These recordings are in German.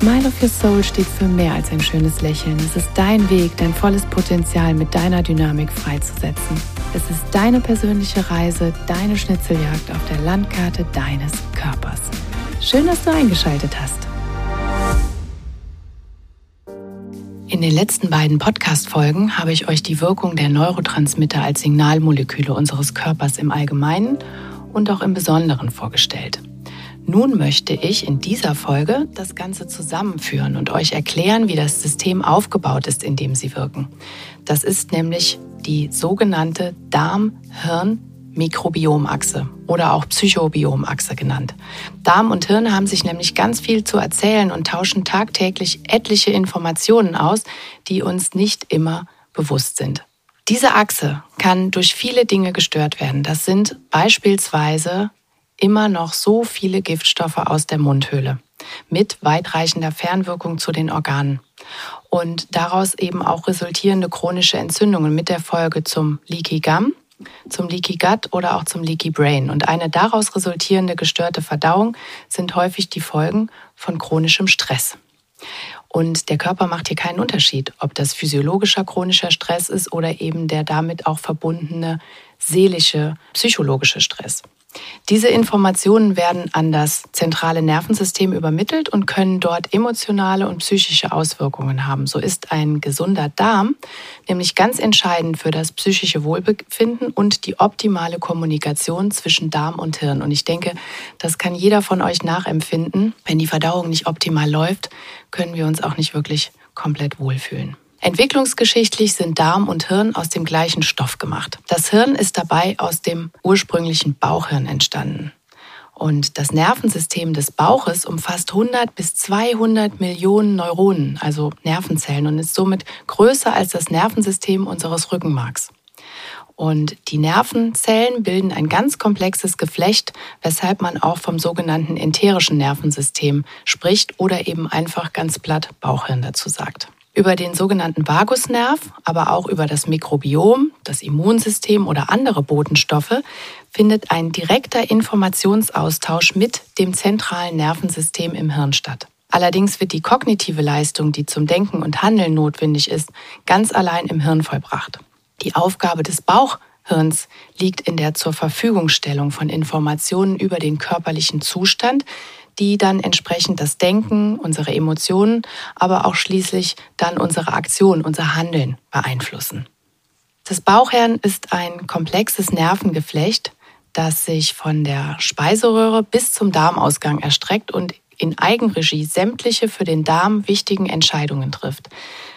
Smile of Your Soul steht für mehr als ein schönes Lächeln. Es ist dein Weg, dein volles Potenzial mit deiner Dynamik freizusetzen. Es ist deine persönliche Reise, deine Schnitzeljagd auf der Landkarte deines Körpers. Schön, dass du eingeschaltet hast. In den letzten beiden Podcast-Folgen habe ich euch die Wirkung der Neurotransmitter als Signalmoleküle unseres Körpers im Allgemeinen und auch im Besonderen vorgestellt. Nun möchte ich in dieser Folge das Ganze zusammenführen und euch erklären, wie das System aufgebaut ist, in dem sie wirken. Das ist nämlich die sogenannte Darm-Hirn-Mikrobiomachse oder auch Psychobiomachse genannt. Darm und Hirn haben sich nämlich ganz viel zu erzählen und tauschen tagtäglich etliche Informationen aus, die uns nicht immer bewusst sind. Diese Achse kann durch viele Dinge gestört werden. Das sind beispielsweise immer noch so viele Giftstoffe aus der Mundhöhle mit weitreichender Fernwirkung zu den Organen und daraus eben auch resultierende chronische Entzündungen mit der Folge zum Leaky Gum, zum Leaky Gut oder auch zum Leaky Brain. Und eine daraus resultierende gestörte Verdauung sind häufig die Folgen von chronischem Stress. Und der Körper macht hier keinen Unterschied, ob das physiologischer chronischer Stress ist oder eben der damit auch verbundene seelische, psychologische Stress. Diese Informationen werden an das zentrale Nervensystem übermittelt und können dort emotionale und psychische Auswirkungen haben. So ist ein gesunder Darm nämlich ganz entscheidend für das psychische Wohlbefinden und die optimale Kommunikation zwischen Darm und Hirn. Und ich denke, das kann jeder von euch nachempfinden. Wenn die Verdauung nicht optimal läuft, können wir uns auch nicht wirklich komplett wohlfühlen. Entwicklungsgeschichtlich sind Darm und Hirn aus dem gleichen Stoff gemacht. Das Hirn ist dabei aus dem ursprünglichen Bauchhirn entstanden. Und das Nervensystem des Bauches umfasst 100 bis 200 Millionen Neuronen, also Nervenzellen, und ist somit größer als das Nervensystem unseres Rückenmarks. Und die Nervenzellen bilden ein ganz komplexes Geflecht, weshalb man auch vom sogenannten enterischen Nervensystem spricht oder eben einfach ganz platt Bauchhirn dazu sagt. Über den sogenannten Vagusnerv, aber auch über das Mikrobiom, das Immunsystem oder andere Botenstoffe findet ein direkter Informationsaustausch mit dem zentralen Nervensystem im Hirn statt. Allerdings wird die kognitive Leistung, die zum Denken und Handeln notwendig ist, ganz allein im Hirn vollbracht. Die Aufgabe des Bauchhirns liegt in der zur Verfügungstellung von Informationen über den körperlichen Zustand, die dann entsprechend das Denken, unsere Emotionen, aber auch schließlich dann unsere Aktion, unser Handeln beeinflussen. Das Bauchhirn ist ein komplexes Nervengeflecht, das sich von der Speiseröhre bis zum Darmausgang erstreckt und in Eigenregie sämtliche für den Darm wichtigen Entscheidungen trifft.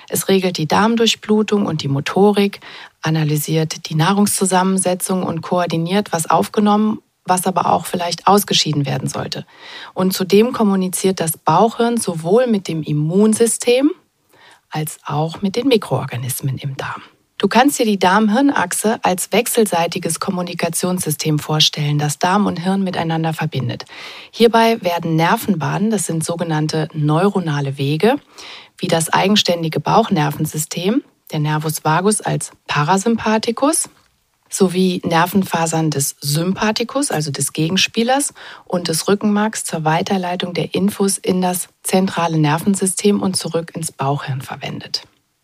Es regelt die Darmdurchblutung und die Motorik, analysiert die Nahrungszusammensetzung und koordiniert, was aufgenommen was aber auch vielleicht ausgeschieden werden sollte. Und zudem kommuniziert das Bauchhirn sowohl mit dem Immunsystem als auch mit den Mikroorganismen im Darm. Du kannst dir die Darm-Hirn-Achse als wechselseitiges Kommunikationssystem vorstellen, das Darm und Hirn miteinander verbindet. Hierbei werden Nervenbahnen, das sind sogenannte neuronale Wege, wie das eigenständige Bauchnervensystem, der Nervus vagus als Parasympathikus, sowie Nervenfasern des Sympathikus, also des Gegenspielers, und des Rückenmarks zur Weiterleitung der Infos in das zentrale Nervensystem und zurück ins Bauchhirn verwendet.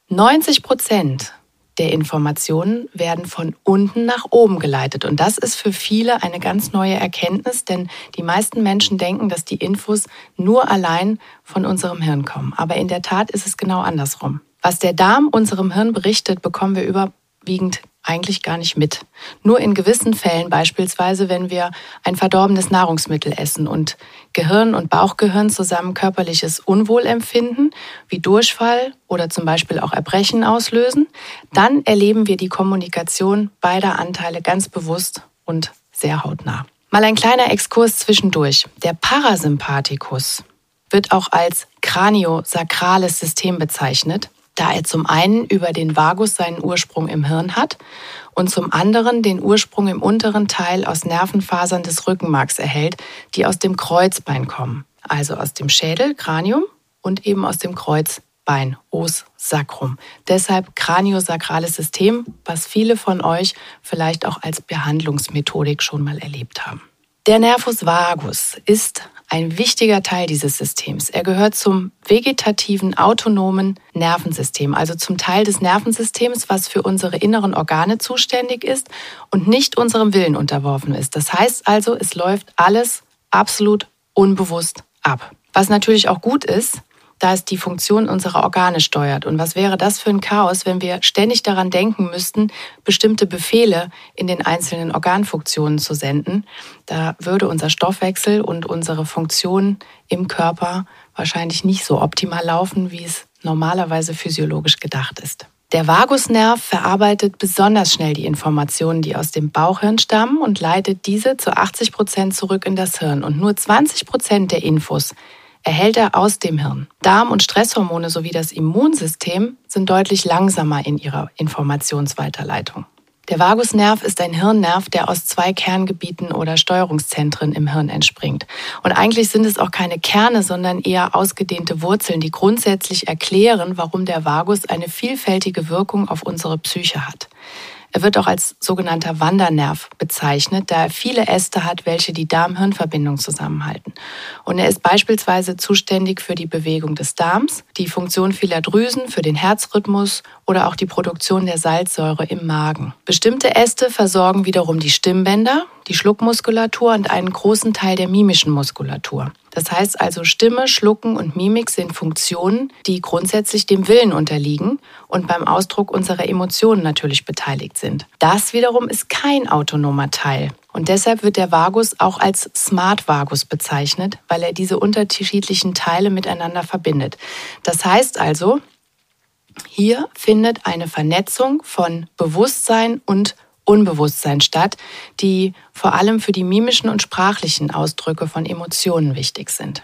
90 Prozent der Informationen werden von unten nach oben geleitet. Und das ist für viele eine ganz neue Erkenntnis, denn die meisten Menschen denken, dass die Infos nur allein von unserem Hirn kommen. Aber in der Tat ist es genau andersrum. Was der Darm unserem Hirn berichtet, bekommen wir überwiegend eigentlich gar nicht mit. Nur in gewissen Fällen, beispielsweise wenn wir ein verdorbenes Nahrungsmittel essen und Gehirn und Bauchgehirn zusammen körperliches Unwohlempfinden wie Durchfall oder zum Beispiel auch Erbrechen auslösen, dann erleben wir die Kommunikation beider Anteile ganz bewusst und sehr hautnah. Mal ein kleiner Exkurs zwischendurch. Der Parasympathikus wird auch als kraniosakrales System bezeichnet da er zum einen über den Vagus seinen Ursprung im Hirn hat und zum anderen den Ursprung im unteren Teil aus Nervenfasern des Rückenmarks erhält, die aus dem Kreuzbein kommen, also aus dem Schädel, Kranium und eben aus dem Kreuzbein, Os sacrum. Deshalb kraniosakrales System, was viele von euch vielleicht auch als Behandlungsmethodik schon mal erlebt haben. Der Nervus vagus ist ein wichtiger Teil dieses Systems. Er gehört zum vegetativen autonomen Nervensystem, also zum Teil des Nervensystems, was für unsere inneren Organe zuständig ist und nicht unserem Willen unterworfen ist. Das heißt also, es läuft alles absolut unbewusst ab. Was natürlich auch gut ist, da es die Funktion unserer Organe steuert. Und was wäre das für ein Chaos, wenn wir ständig daran denken müssten, bestimmte Befehle in den einzelnen Organfunktionen zu senden? Da würde unser Stoffwechsel und unsere Funktionen im Körper wahrscheinlich nicht so optimal laufen, wie es normalerweise physiologisch gedacht ist. Der Vagusnerv verarbeitet besonders schnell die Informationen, die aus dem Bauchhirn stammen und leitet diese zu 80 Prozent zurück in das Hirn. Und nur 20 Prozent der Infos erhält er aus dem Hirn. Darm- und Stresshormone sowie das Immunsystem sind deutlich langsamer in ihrer Informationsweiterleitung. Der Vagusnerv ist ein Hirnnerv, der aus zwei Kerngebieten oder Steuerungszentren im Hirn entspringt. Und eigentlich sind es auch keine Kerne, sondern eher ausgedehnte Wurzeln, die grundsätzlich erklären, warum der Vagus eine vielfältige Wirkung auf unsere Psyche hat. Er wird auch als sogenannter Wandernerv bezeichnet, da er viele Äste hat, welche die Darm-Hirn-Verbindung zusammenhalten. Und er ist beispielsweise zuständig für die Bewegung des Darms, die Funktion vieler Drüsen, für den Herzrhythmus oder auch die Produktion der Salzsäure im Magen. Bestimmte Äste versorgen wiederum die Stimmbänder, die Schluckmuskulatur und einen großen Teil der mimischen Muskulatur. Das heißt also, Stimme, Schlucken und Mimik sind Funktionen, die grundsätzlich dem Willen unterliegen und beim Ausdruck unserer Emotionen natürlich beteiligt sind. Das wiederum ist kein autonomer Teil. Und deshalb wird der Vagus auch als Smart Vagus bezeichnet, weil er diese unterschiedlichen Teile miteinander verbindet. Das heißt also, hier findet eine Vernetzung von Bewusstsein und Unbewusstsein statt, die vor allem für die mimischen und sprachlichen Ausdrücke von Emotionen wichtig sind.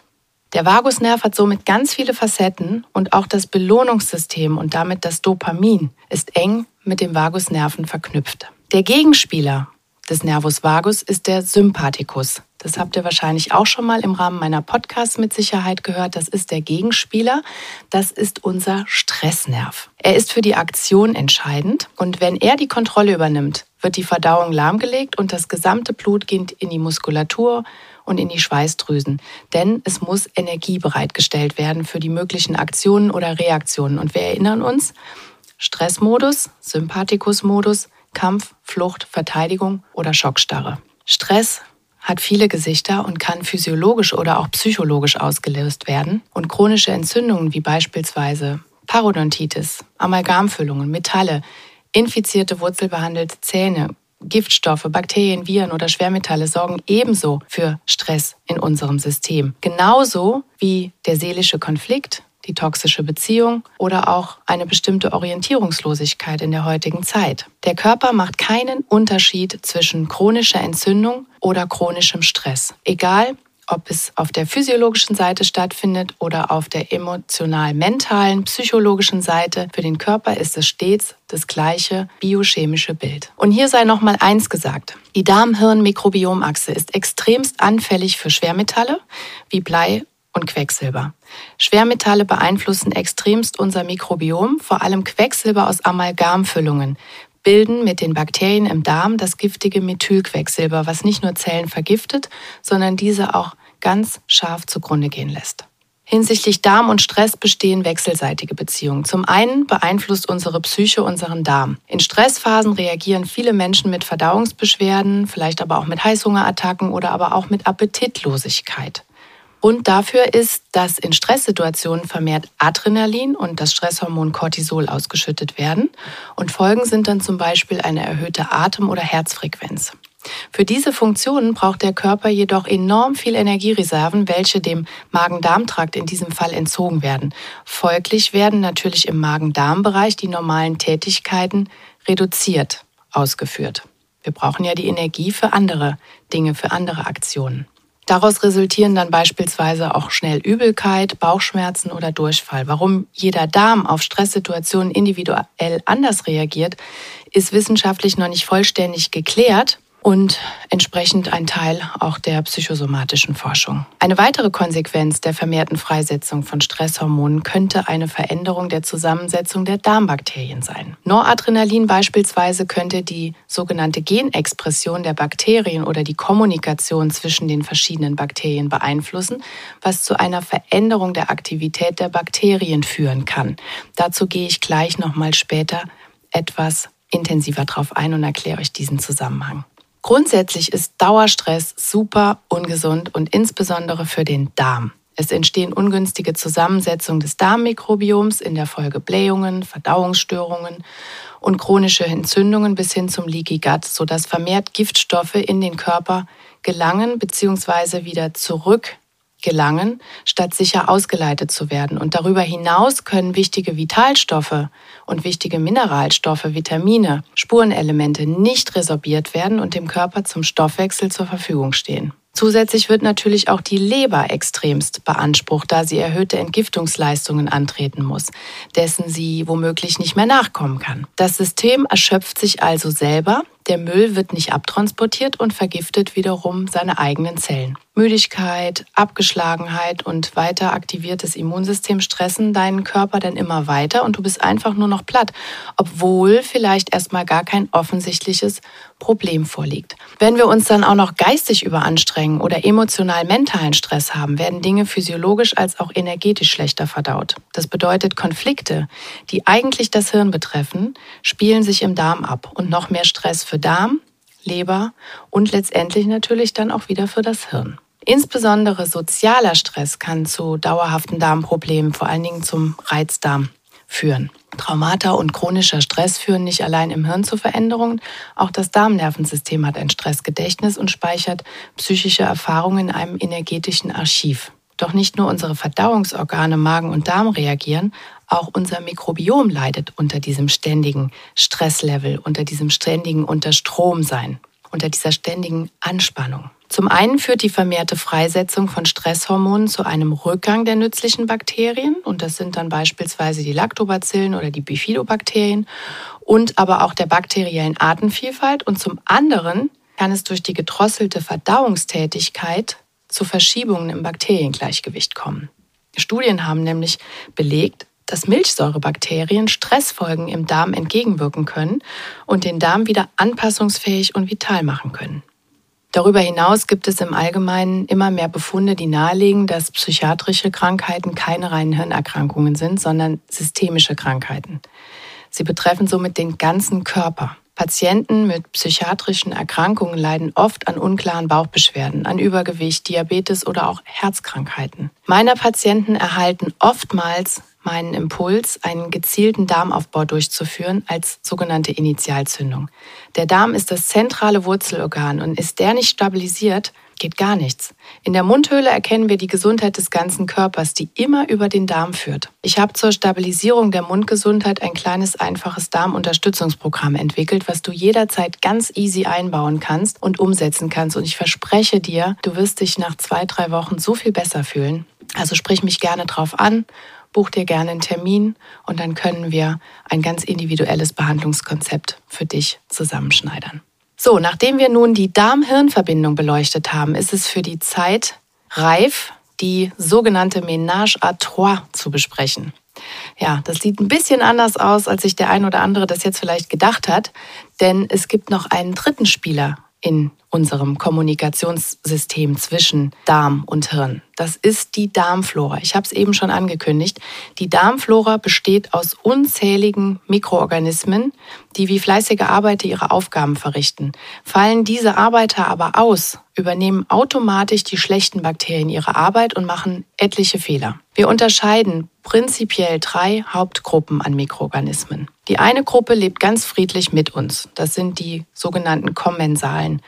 Der Vagusnerv hat somit ganz viele Facetten und auch das Belohnungssystem und damit das Dopamin ist eng mit dem Vagusnerven verknüpft. Der Gegenspieler des Nervus vagus ist der Sympathikus. Das habt ihr wahrscheinlich auch schon mal im Rahmen meiner Podcasts mit Sicherheit gehört. Das ist der Gegenspieler. Das ist unser Stressnerv. Er ist für die Aktion entscheidend und wenn er die Kontrolle übernimmt, wird die Verdauung lahmgelegt und das gesamte Blut geht in die Muskulatur und in die Schweißdrüsen. Denn es muss Energie bereitgestellt werden für die möglichen Aktionen oder Reaktionen. Und wir erinnern uns, Stressmodus, Sympathikusmodus, Kampf, Flucht, Verteidigung oder Schockstarre. Stress hat viele Gesichter und kann physiologisch oder auch psychologisch ausgelöst werden. Und chronische Entzündungen wie beispielsweise Parodontitis, Amalgamfüllungen, Metalle, infizierte wurzelbehandelte Zähne, Giftstoffe, Bakterien, Viren oder Schwermetalle sorgen ebenso für Stress in unserem System. Genauso wie der seelische Konflikt, die toxische Beziehung oder auch eine bestimmte Orientierungslosigkeit in der heutigen Zeit. Der Körper macht keinen Unterschied zwischen chronischer Entzündung oder chronischem Stress. Egal, ob es auf der physiologischen Seite stattfindet oder auf der emotional-mentalen, psychologischen Seite. Für den Körper ist es stets das gleiche biochemische Bild. Und hier sei noch mal eins gesagt. Die Darm-Hirn-Mikrobiomachse ist extremst anfällig für Schwermetalle wie Blei und Quecksilber. Schwermetalle beeinflussen extremst unser Mikrobiom, vor allem Quecksilber aus Amalgamfüllungen, bilden mit den Bakterien im Darm das giftige Methylquecksilber, was nicht nur Zellen vergiftet, sondern diese auch ganz scharf zugrunde gehen lässt. Hinsichtlich Darm und Stress bestehen wechselseitige Beziehungen. Zum einen beeinflusst unsere Psyche unseren Darm. In Stressphasen reagieren viele Menschen mit Verdauungsbeschwerden, vielleicht aber auch mit Heißhungerattacken oder aber auch mit Appetitlosigkeit. Grund dafür ist, dass in Stresssituationen vermehrt Adrenalin und das Stresshormon Cortisol ausgeschüttet werden. Und Folgen sind dann zum Beispiel eine erhöhte Atem- oder Herzfrequenz. Für diese Funktionen braucht der Körper jedoch enorm viel Energiereserven, welche dem Magen-Darm-Trakt in diesem Fall entzogen werden. Folglich werden natürlich im Magen-Darm-Bereich die normalen Tätigkeiten reduziert ausgeführt. Wir brauchen ja die Energie für andere Dinge, für andere Aktionen. Daraus resultieren dann beispielsweise auch schnell Übelkeit, Bauchschmerzen oder Durchfall. Warum jeder Darm auf Stresssituationen individuell anders reagiert, ist wissenschaftlich noch nicht vollständig geklärt und entsprechend ein Teil auch der psychosomatischen Forschung. Eine weitere Konsequenz der vermehrten Freisetzung von Stresshormonen könnte eine Veränderung der Zusammensetzung der Darmbakterien sein. Noradrenalin beispielsweise könnte die sogenannte Genexpression der Bakterien oder die Kommunikation zwischen den verschiedenen Bakterien beeinflussen, was zu einer Veränderung der Aktivität der Bakterien führen kann. Dazu gehe ich gleich noch mal später etwas intensiver drauf ein und erkläre euch diesen Zusammenhang. Grundsätzlich ist Dauerstress super ungesund und insbesondere für den Darm. Es entstehen ungünstige Zusammensetzungen des Darmmikrobioms in der Folge Blähungen, Verdauungsstörungen und chronische Entzündungen bis hin zum Leaky Gut, sodass vermehrt Giftstoffe in den Körper gelangen bzw. wieder zurück gelangen, statt sicher ausgeleitet zu werden. Und darüber hinaus können wichtige Vitalstoffe und wichtige Mineralstoffe, Vitamine, Spurenelemente nicht resorbiert werden und dem Körper zum Stoffwechsel zur Verfügung stehen. Zusätzlich wird natürlich auch die Leber extremst beansprucht, da sie erhöhte Entgiftungsleistungen antreten muss, dessen sie womöglich nicht mehr nachkommen kann. Das System erschöpft sich also selber, der Müll wird nicht abtransportiert und vergiftet wiederum seine eigenen Zellen. Müdigkeit, Abgeschlagenheit und weiter aktiviertes Immunsystem stressen deinen Körper dann immer weiter und du bist einfach nur noch platt, obwohl vielleicht erstmal gar kein offensichtliches Problem vorliegt. Wenn wir uns dann auch noch geistig überanstrengen oder emotional mentalen Stress haben, werden Dinge physiologisch als auch energetisch schlechter verdaut. Das bedeutet, Konflikte, die eigentlich das Hirn betreffen, spielen sich im Darm ab und noch mehr Stress für Darm, Leber und letztendlich natürlich dann auch wieder für das Hirn. Insbesondere sozialer Stress kann zu dauerhaften Darmproblemen, vor allen Dingen zum Reizdarm führen. Traumata und chronischer Stress führen nicht allein im Hirn zu Veränderungen, auch das Darmnervensystem hat ein Stressgedächtnis und speichert psychische Erfahrungen in einem energetischen Archiv. Doch nicht nur unsere Verdauungsorgane Magen und Darm reagieren, auch unser Mikrobiom leidet unter diesem ständigen Stresslevel, unter diesem ständigen Unterstromsein, unter dieser ständigen Anspannung. Zum einen führt die vermehrte Freisetzung von Stresshormonen zu einem Rückgang der nützlichen Bakterien und das sind dann beispielsweise die Lactobacillen oder die Bifidobakterien und aber auch der bakteriellen Artenvielfalt und zum anderen kann es durch die gedrosselte Verdauungstätigkeit zu Verschiebungen im Bakteriengleichgewicht kommen. Studien haben nämlich belegt, dass Milchsäurebakterien Stressfolgen im Darm entgegenwirken können und den Darm wieder anpassungsfähig und vital machen können. Darüber hinaus gibt es im Allgemeinen immer mehr Befunde, die nahelegen, dass psychiatrische Krankheiten keine reinen Hirnerkrankungen sind, sondern systemische Krankheiten. Sie betreffen somit den ganzen Körper. Patienten mit psychiatrischen Erkrankungen leiden oft an unklaren Bauchbeschwerden, an Übergewicht, Diabetes oder auch Herzkrankheiten. Meine Patienten erhalten oftmals meinen Impuls, einen gezielten Darmaufbau durchzuführen als sogenannte Initialzündung. Der Darm ist das zentrale Wurzelorgan und ist der nicht stabilisiert, geht gar nichts. In der Mundhöhle erkennen wir die Gesundheit des ganzen Körpers, die immer über den Darm führt. Ich habe zur Stabilisierung der Mundgesundheit ein kleines, einfaches Darmunterstützungsprogramm entwickelt, was du jederzeit ganz easy einbauen kannst und umsetzen kannst. Und ich verspreche dir, du wirst dich nach zwei, drei Wochen so viel besser fühlen. Also sprich mich gerne drauf an buch dir gerne einen Termin und dann können wir ein ganz individuelles Behandlungskonzept für dich zusammenschneidern. So, nachdem wir nun die Darm-Hirn-Verbindung beleuchtet haben, ist es für die Zeit reif, die sogenannte Ménage à trois zu besprechen. Ja, das sieht ein bisschen anders aus, als sich der ein oder andere das jetzt vielleicht gedacht hat, denn es gibt noch einen dritten Spieler in unserem Kommunikationssystem zwischen Darm und Hirn. Das ist die Darmflora. Ich habe es eben schon angekündigt. Die Darmflora besteht aus unzähligen Mikroorganismen, die wie fleißige Arbeiter ihre Aufgaben verrichten. Fallen diese Arbeiter aber aus, übernehmen automatisch die schlechten Bakterien ihre Arbeit und machen etliche Fehler. Wir unterscheiden prinzipiell drei Hauptgruppen an Mikroorganismen. Die eine Gruppe lebt ganz friedlich mit uns. Das sind die sogenannten kommensalen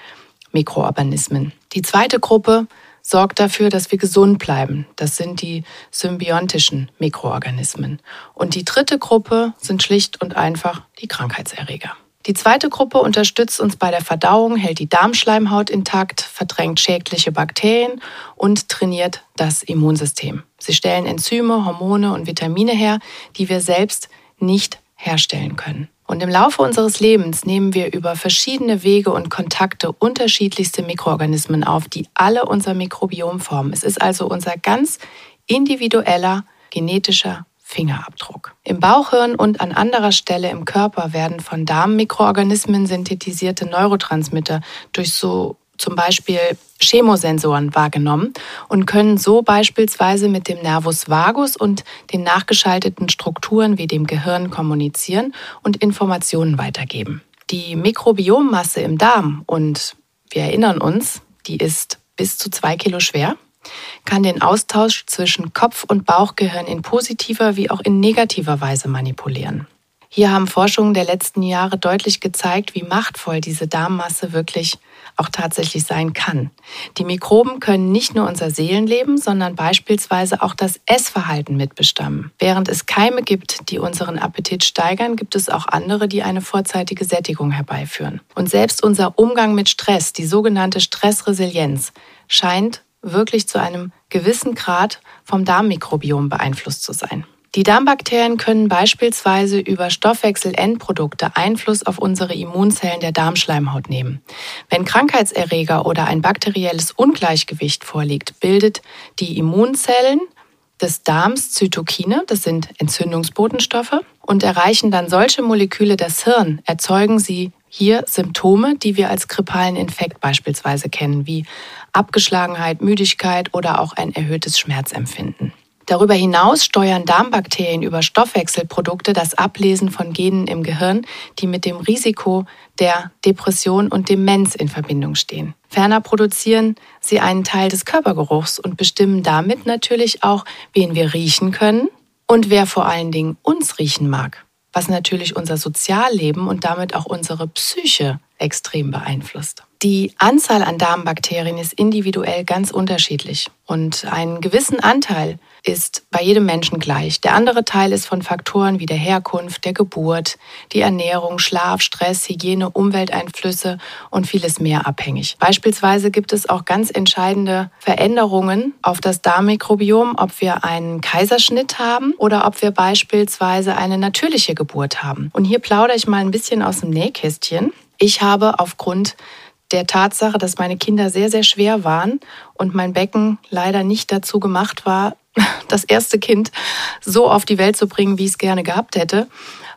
Mikroorganismen. Die zweite Gruppe sorgt dafür, dass wir gesund bleiben. Das sind die symbiontischen Mikroorganismen. Und die dritte Gruppe sind schlicht und einfach die Krankheitserreger. Die zweite Gruppe unterstützt uns bei der Verdauung, hält die Darmschleimhaut intakt, verdrängt schädliche Bakterien und trainiert das Immunsystem. Sie stellen Enzyme, Hormone und Vitamine her, die wir selbst nicht herstellen können. Und im Laufe unseres Lebens nehmen wir über verschiedene Wege und Kontakte unterschiedlichste Mikroorganismen auf, die alle unser Mikrobiom formen. Es ist also unser ganz individueller genetischer Fingerabdruck. Im Bauchhirn und an anderer Stelle im Körper werden von Darmmikroorganismen synthetisierte Neurotransmitter durch so zum Beispiel Chemosensoren wahrgenommen und können so beispielsweise mit dem Nervus vagus und den nachgeschalteten Strukturen wie dem Gehirn kommunizieren und Informationen weitergeben. Die Mikrobiommasse im Darm, und wir erinnern uns, die ist bis zu zwei Kilo schwer, kann den Austausch zwischen Kopf- und Bauchgehirn in positiver wie auch in negativer Weise manipulieren. Hier haben Forschungen der letzten Jahre deutlich gezeigt, wie machtvoll diese Darmmasse wirklich auch tatsächlich sein kann. Die Mikroben können nicht nur unser Seelenleben, sondern beispielsweise auch das Essverhalten mitbestammen. Während es Keime gibt, die unseren Appetit steigern, gibt es auch andere, die eine vorzeitige Sättigung herbeiführen. Und selbst unser Umgang mit Stress, die sogenannte Stressresilienz, scheint wirklich zu einem gewissen Grad vom Darmmikrobiom beeinflusst zu sein. Die Darmbakterien können beispielsweise über Stoffwechselendprodukte Einfluss auf unsere Immunzellen der Darmschleimhaut nehmen. Wenn Krankheitserreger oder ein bakterielles Ungleichgewicht vorliegt, bildet die Immunzellen des Darms Zytokine, das sind Entzündungsbotenstoffe, und erreichen dann solche Moleküle das Hirn, erzeugen sie hier Symptome, die wir als grippalen Infekt beispielsweise kennen, wie Abgeschlagenheit, Müdigkeit oder auch ein erhöhtes Schmerzempfinden. Darüber hinaus steuern Darmbakterien über Stoffwechselprodukte das Ablesen von Genen im Gehirn, die mit dem Risiko der Depression und Demenz in Verbindung stehen. Ferner produzieren sie einen Teil des Körpergeruchs und bestimmen damit natürlich auch, wen wir riechen können und wer vor allen Dingen uns riechen mag, was natürlich unser Sozialleben und damit auch unsere Psyche extrem beeinflusst. Die Anzahl an Darmbakterien ist individuell ganz unterschiedlich und einen gewissen Anteil ist bei jedem Menschen gleich. Der andere Teil ist von Faktoren wie der Herkunft, der Geburt, die Ernährung, Schlaf, Stress, Hygiene, Umwelteinflüsse und vieles mehr abhängig. Beispielsweise gibt es auch ganz entscheidende Veränderungen auf das Darmmikrobiom, ob wir einen Kaiserschnitt haben oder ob wir beispielsweise eine natürliche Geburt haben. Und hier plaudere ich mal ein bisschen aus dem Nähkästchen. Ich habe aufgrund der Tatsache, dass meine Kinder sehr, sehr schwer waren und mein Becken leider nicht dazu gemacht war, das erste Kind so auf die Welt zu bringen, wie ich es gerne gehabt hätte,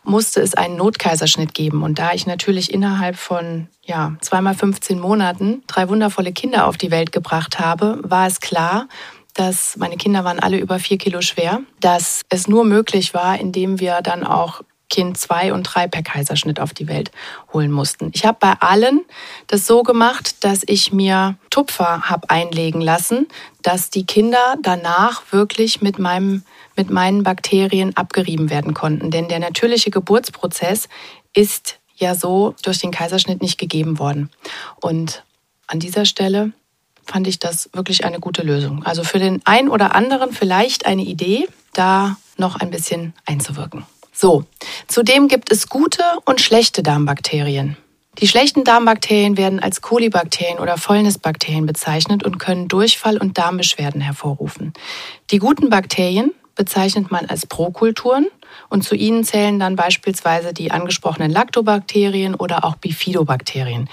musste es einen Notkaiserschnitt geben. Und da ich natürlich innerhalb von ja, zweimal 15 Monaten drei wundervolle Kinder auf die Welt gebracht habe, war es klar, dass meine Kinder waren alle über vier Kilo schwer, dass es nur möglich war, indem wir dann auch Kind zwei und drei per Kaiserschnitt auf die Welt holen mussten. Ich habe bei allen das so gemacht, dass ich mir Tupfer habe einlegen lassen, dass die Kinder danach wirklich mit meinem mit meinen Bakterien abgerieben werden konnten, denn der natürliche Geburtsprozess ist ja so durch den Kaiserschnitt nicht gegeben worden. Und an dieser Stelle fand ich das wirklich eine gute Lösung. Also für den einen oder anderen vielleicht eine Idee, da noch ein bisschen einzuwirken. So, zudem gibt es gute und schlechte Darmbakterien. Die schlechten Darmbakterien werden als Kolibakterien oder Fäulnisbakterien bezeichnet und können Durchfall und Darmbeschwerden hervorrufen. Die guten Bakterien bezeichnet man als Prokulturen und zu ihnen zählen dann beispielsweise die angesprochenen Lactobakterien oder auch Bifidobakterien.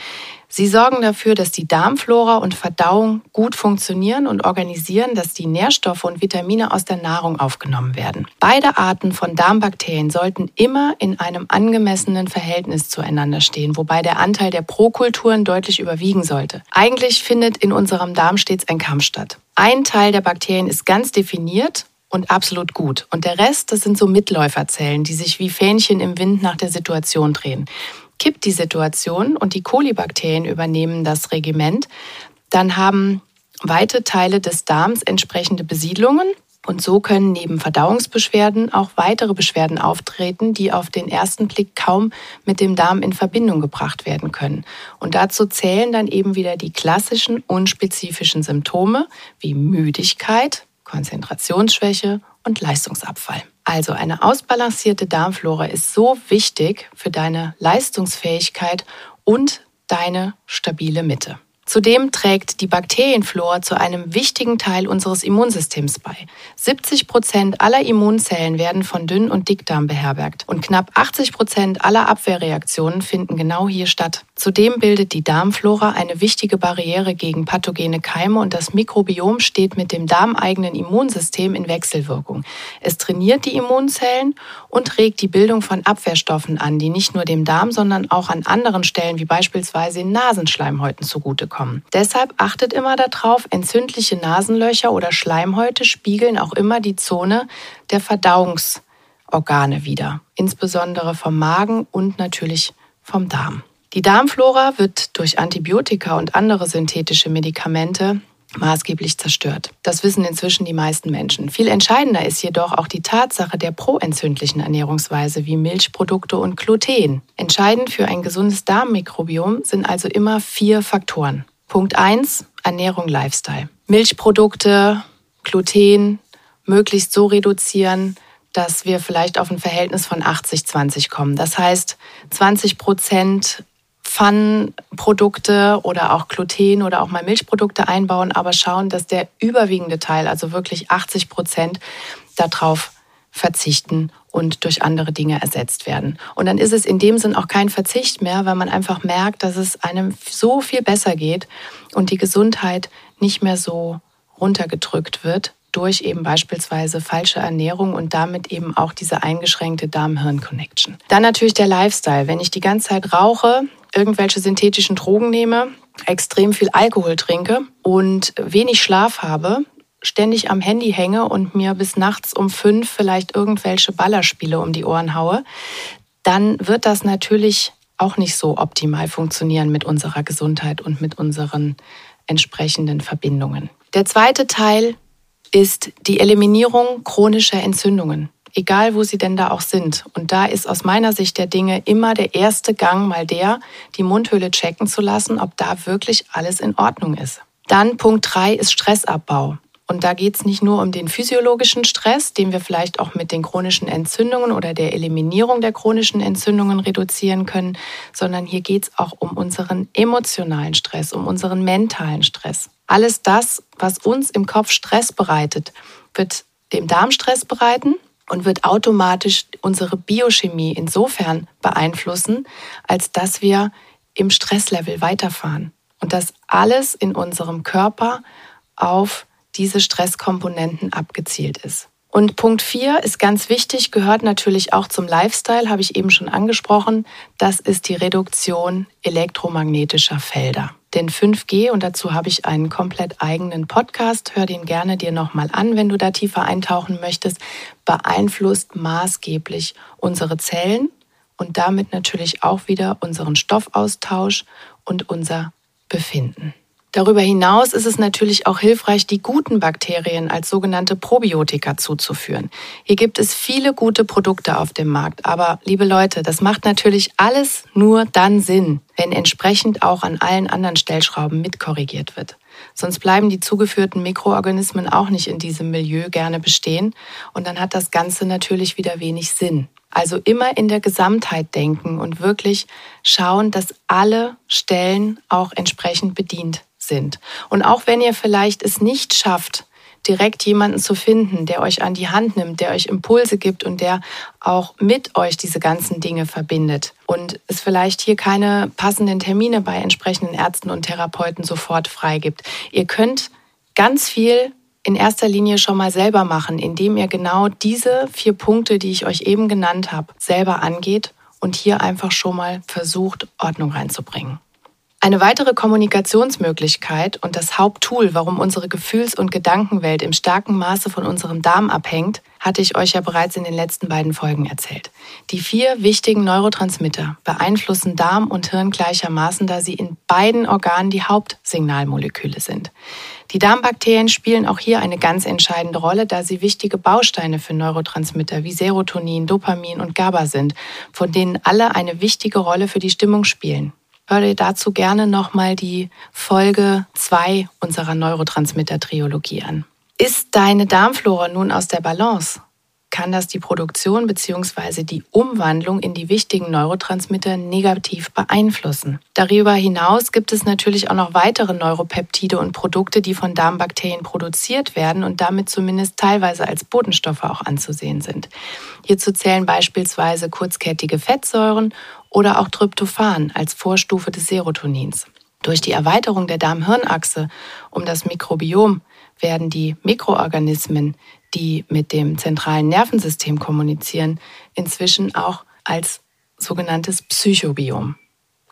Sie sorgen dafür, dass die Darmflora und Verdauung gut funktionieren und organisieren, dass die Nährstoffe und Vitamine aus der Nahrung aufgenommen werden. Beide Arten von Darmbakterien sollten immer in einem angemessenen Verhältnis zueinander stehen, wobei der Anteil der Prokulturen deutlich überwiegen sollte. Eigentlich findet in unserem Darm stets ein Kampf statt. Ein Teil der Bakterien ist ganz definiert und absolut gut. Und der Rest, das sind so Mitläuferzellen, die sich wie Fähnchen im Wind nach der Situation drehen kippt die Situation und die Kolibakterien übernehmen das Regiment, dann haben weite Teile des Darms entsprechende Besiedlungen. Und so können neben Verdauungsbeschwerden auch weitere Beschwerden auftreten, die auf den ersten Blick kaum mit dem Darm in Verbindung gebracht werden können. Und dazu zählen dann eben wieder die klassischen unspezifischen Symptome wie Müdigkeit, Konzentrationsschwäche und Leistungsabfall. Also eine ausbalancierte Darmflora ist so wichtig für deine Leistungsfähigkeit und deine stabile Mitte. Zudem trägt die Bakterienflora zu einem wichtigen Teil unseres Immunsystems bei. 70 Prozent aller Immunzellen werden von Dünn- und Dickdarm beherbergt und knapp 80 Prozent aller Abwehrreaktionen finden genau hier statt. Zudem bildet die Darmflora eine wichtige Barriere gegen pathogene Keime und das Mikrobiom steht mit dem darmeigenen Immunsystem in Wechselwirkung. Es trainiert die Immunzellen und regt die Bildung von Abwehrstoffen an, die nicht nur dem Darm, sondern auch an anderen Stellen wie beispielsweise in Nasenschleimhäuten zugutekommen kommen. Deshalb achtet immer darauf, entzündliche Nasenlöcher oder Schleimhäute spiegeln auch immer die Zone der Verdauungsorgane wider, insbesondere vom Magen und natürlich vom Darm. Die Darmflora wird durch Antibiotika und andere synthetische Medikamente maßgeblich zerstört. Das wissen inzwischen die meisten Menschen. Viel entscheidender ist jedoch auch die Tatsache der proentzündlichen Ernährungsweise wie Milchprodukte und Gluten. Entscheidend für ein gesundes Darmmikrobiom sind also immer vier Faktoren. Punkt 1, Ernährung, Lifestyle. Milchprodukte, Gluten möglichst so reduzieren, dass wir vielleicht auf ein Verhältnis von 80-20 kommen. Das heißt, 20 Prozent Pfannenprodukte oder auch Gluten oder auch mal Milchprodukte einbauen, aber schauen, dass der überwiegende Teil, also wirklich 80 Prozent, darauf verzichten und durch andere Dinge ersetzt werden. Und dann ist es in dem Sinn auch kein Verzicht mehr, weil man einfach merkt, dass es einem so viel besser geht und die Gesundheit nicht mehr so runtergedrückt wird durch eben beispielsweise falsche Ernährung und damit eben auch diese eingeschränkte Darm-Hirn-Connection. Dann natürlich der Lifestyle. Wenn ich die ganze Zeit rauche, irgendwelche synthetischen Drogen nehme, extrem viel Alkohol trinke und wenig Schlaf habe, ständig am Handy hänge und mir bis nachts um fünf vielleicht irgendwelche Ballerspiele um die Ohren haue, dann wird das natürlich auch nicht so optimal funktionieren mit unserer Gesundheit und mit unseren entsprechenden Verbindungen. Der zweite Teil ist die Eliminierung chronischer Entzündungen egal wo sie denn da auch sind. Und da ist aus meiner Sicht der Dinge immer der erste Gang mal der, die Mundhöhle checken zu lassen, ob da wirklich alles in Ordnung ist. Dann Punkt drei ist Stressabbau. Und da geht es nicht nur um den physiologischen Stress, den wir vielleicht auch mit den chronischen Entzündungen oder der Eliminierung der chronischen Entzündungen reduzieren können, sondern hier geht es auch um unseren emotionalen Stress, um unseren mentalen Stress. Alles das, was uns im Kopf Stress bereitet, wird dem Darm Stress bereiten und wird automatisch unsere Biochemie insofern beeinflussen, als dass wir im Stresslevel weiterfahren und dass alles in unserem Körper auf diese Stresskomponenten abgezielt ist. Und Punkt 4 ist ganz wichtig, gehört natürlich auch zum Lifestyle, habe ich eben schon angesprochen. Das ist die Reduktion elektromagnetischer Felder. Denn 5G, und dazu habe ich einen komplett eigenen Podcast, hör den gerne dir nochmal an, wenn du da tiefer eintauchen möchtest, beeinflusst maßgeblich unsere Zellen und damit natürlich auch wieder unseren Stoffaustausch und unser Befinden. Darüber hinaus ist es natürlich auch hilfreich, die guten Bakterien als sogenannte Probiotika zuzuführen. Hier gibt es viele gute Produkte auf dem Markt, aber liebe Leute, das macht natürlich alles nur dann Sinn, wenn entsprechend auch an allen anderen Stellschrauben mitkorrigiert wird. Sonst bleiben die zugeführten Mikroorganismen auch nicht in diesem Milieu gerne bestehen und dann hat das Ganze natürlich wieder wenig Sinn. Also immer in der Gesamtheit denken und wirklich schauen, dass alle Stellen auch entsprechend bedient sind. Und auch wenn ihr vielleicht es nicht schafft, direkt jemanden zu finden, der euch an die Hand nimmt, der euch Impulse gibt und der auch mit euch diese ganzen Dinge verbindet und es vielleicht hier keine passenden Termine bei entsprechenden Ärzten und Therapeuten sofort freigibt. Ihr könnt ganz viel in erster Linie schon mal selber machen, indem ihr genau diese vier Punkte, die ich euch eben genannt habe, selber angeht und hier einfach schon mal versucht, Ordnung reinzubringen. Eine weitere Kommunikationsmöglichkeit und das Haupttool, warum unsere Gefühls- und Gedankenwelt im starken Maße von unserem Darm abhängt, hatte ich euch ja bereits in den letzten beiden Folgen erzählt. Die vier wichtigen Neurotransmitter beeinflussen Darm und Hirn gleichermaßen, da sie in beiden Organen die Hauptsignalmoleküle sind. Die Darmbakterien spielen auch hier eine ganz entscheidende Rolle, da sie wichtige Bausteine für Neurotransmitter wie Serotonin, Dopamin und GABA sind, von denen alle eine wichtige Rolle für die Stimmung spielen. Hör dir dazu gerne nochmal die Folge 2 unserer Neurotransmitter-Triologie an. Ist deine Darmflora nun aus der Balance? kann das die Produktion bzw. die Umwandlung in die wichtigen Neurotransmitter negativ beeinflussen. Darüber hinaus gibt es natürlich auch noch weitere Neuropeptide und Produkte, die von Darmbakterien produziert werden und damit zumindest teilweise als Botenstoffe auch anzusehen sind. Hierzu zählen beispielsweise kurzkettige Fettsäuren oder auch Tryptophan als Vorstufe des Serotonins. Durch die Erweiterung der Darm-Hirn-Achse um das Mikrobiom werden die Mikroorganismen, die mit dem zentralen Nervensystem kommunizieren, inzwischen auch als sogenanntes Psychobiom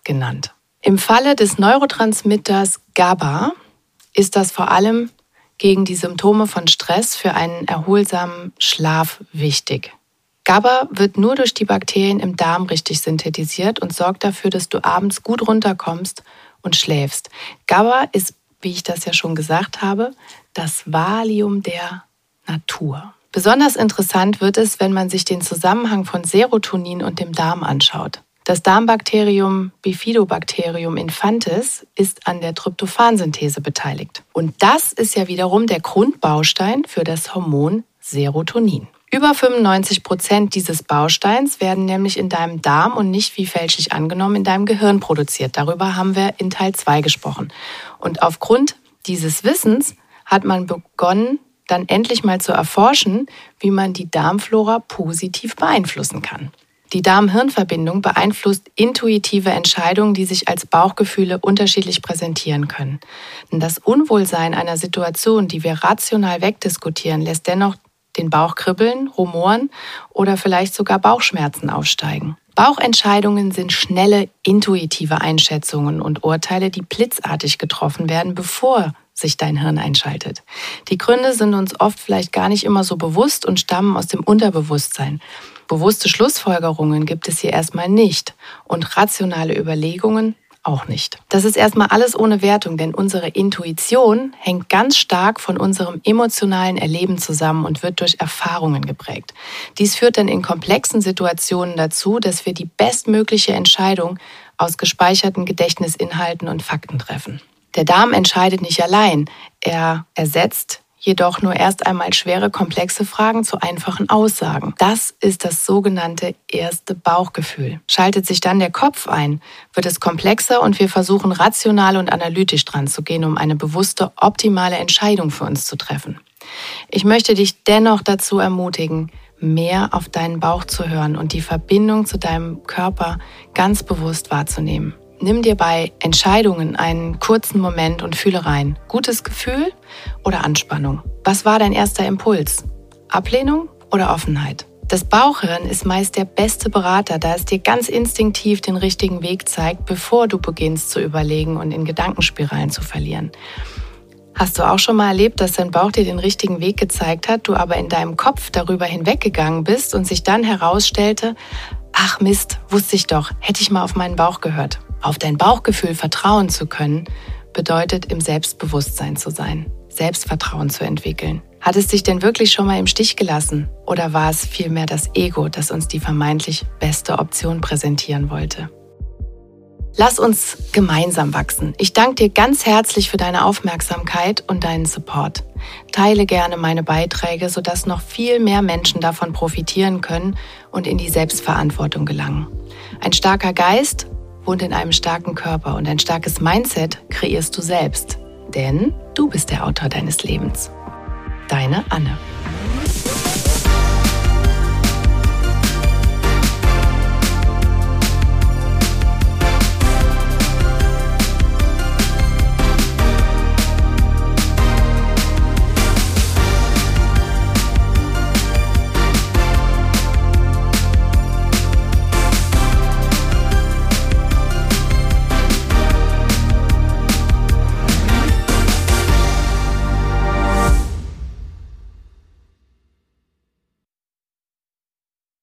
genannt. Im Falle des Neurotransmitters GABA ist das vor allem gegen die Symptome von Stress für einen erholsamen Schlaf wichtig. GABA wird nur durch die Bakterien im Darm richtig synthetisiert und sorgt dafür, dass du abends gut runterkommst und schläfst. GABA ist, wie ich das ja schon gesagt habe, das Valium der Natur. Besonders interessant wird es, wenn man sich den Zusammenhang von Serotonin und dem Darm anschaut. Das Darmbakterium Bifidobacterium infantis ist an der Tryptophansynthese beteiligt. Und das ist ja wiederum der Grundbaustein für das Hormon Serotonin. Über 95 Prozent dieses Bausteins werden nämlich in deinem Darm und nicht wie fälschlich angenommen in deinem Gehirn produziert. Darüber haben wir in Teil 2 gesprochen. Und aufgrund dieses Wissens hat man begonnen, dann endlich mal zu erforschen, wie man die Darmflora positiv beeinflussen kann. Die Darm-Hirn-Verbindung beeinflusst intuitive Entscheidungen, die sich als Bauchgefühle unterschiedlich präsentieren können. Denn das Unwohlsein einer Situation, die wir rational wegdiskutieren, lässt dennoch den Bauch kribbeln, rumoren oder vielleicht sogar Bauchschmerzen aufsteigen. Bauchentscheidungen sind schnelle, intuitive Einschätzungen und Urteile, die blitzartig getroffen werden, bevor sich dein Hirn einschaltet. Die Gründe sind uns oft vielleicht gar nicht immer so bewusst und stammen aus dem Unterbewusstsein. Bewusste Schlussfolgerungen gibt es hier erstmal nicht und rationale Überlegungen auch nicht. Das ist erstmal alles ohne Wertung, denn unsere Intuition hängt ganz stark von unserem emotionalen Erleben zusammen und wird durch Erfahrungen geprägt. Dies führt dann in komplexen Situationen dazu, dass wir die bestmögliche Entscheidung aus gespeicherten Gedächtnisinhalten und Fakten treffen. Der Darm entscheidet nicht allein. Er ersetzt jedoch nur erst einmal schwere, komplexe Fragen zu einfachen Aussagen. Das ist das sogenannte erste Bauchgefühl. Schaltet sich dann der Kopf ein, wird es komplexer und wir versuchen rational und analytisch dran zu gehen, um eine bewusste, optimale Entscheidung für uns zu treffen. Ich möchte dich dennoch dazu ermutigen, mehr auf deinen Bauch zu hören und die Verbindung zu deinem Körper ganz bewusst wahrzunehmen. Nimm dir bei Entscheidungen einen kurzen Moment und fühle rein. Gutes Gefühl oder Anspannung? Was war dein erster Impuls? Ablehnung oder Offenheit? Das Bauchhirn ist meist der beste Berater, da es dir ganz instinktiv den richtigen Weg zeigt, bevor du beginnst zu überlegen und in Gedankenspiralen zu verlieren. Hast du auch schon mal erlebt, dass dein Bauch dir den richtigen Weg gezeigt hat, du aber in deinem Kopf darüber hinweggegangen bist und sich dann herausstellte, ach Mist, wusste ich doch, hätte ich mal auf meinen Bauch gehört. Auf dein Bauchgefühl vertrauen zu können, bedeutet im Selbstbewusstsein zu sein, Selbstvertrauen zu entwickeln. Hat es dich denn wirklich schon mal im Stich gelassen? Oder war es vielmehr das Ego, das uns die vermeintlich beste Option präsentieren wollte? Lass uns gemeinsam wachsen. Ich danke dir ganz herzlich für deine Aufmerksamkeit und deinen Support. Teile gerne meine Beiträge, sodass noch viel mehr Menschen davon profitieren können und in die Selbstverantwortung gelangen. Ein starker Geist wohnt in einem starken Körper und ein starkes Mindset kreierst du selbst. Denn du bist der Autor deines Lebens. Deine Anne.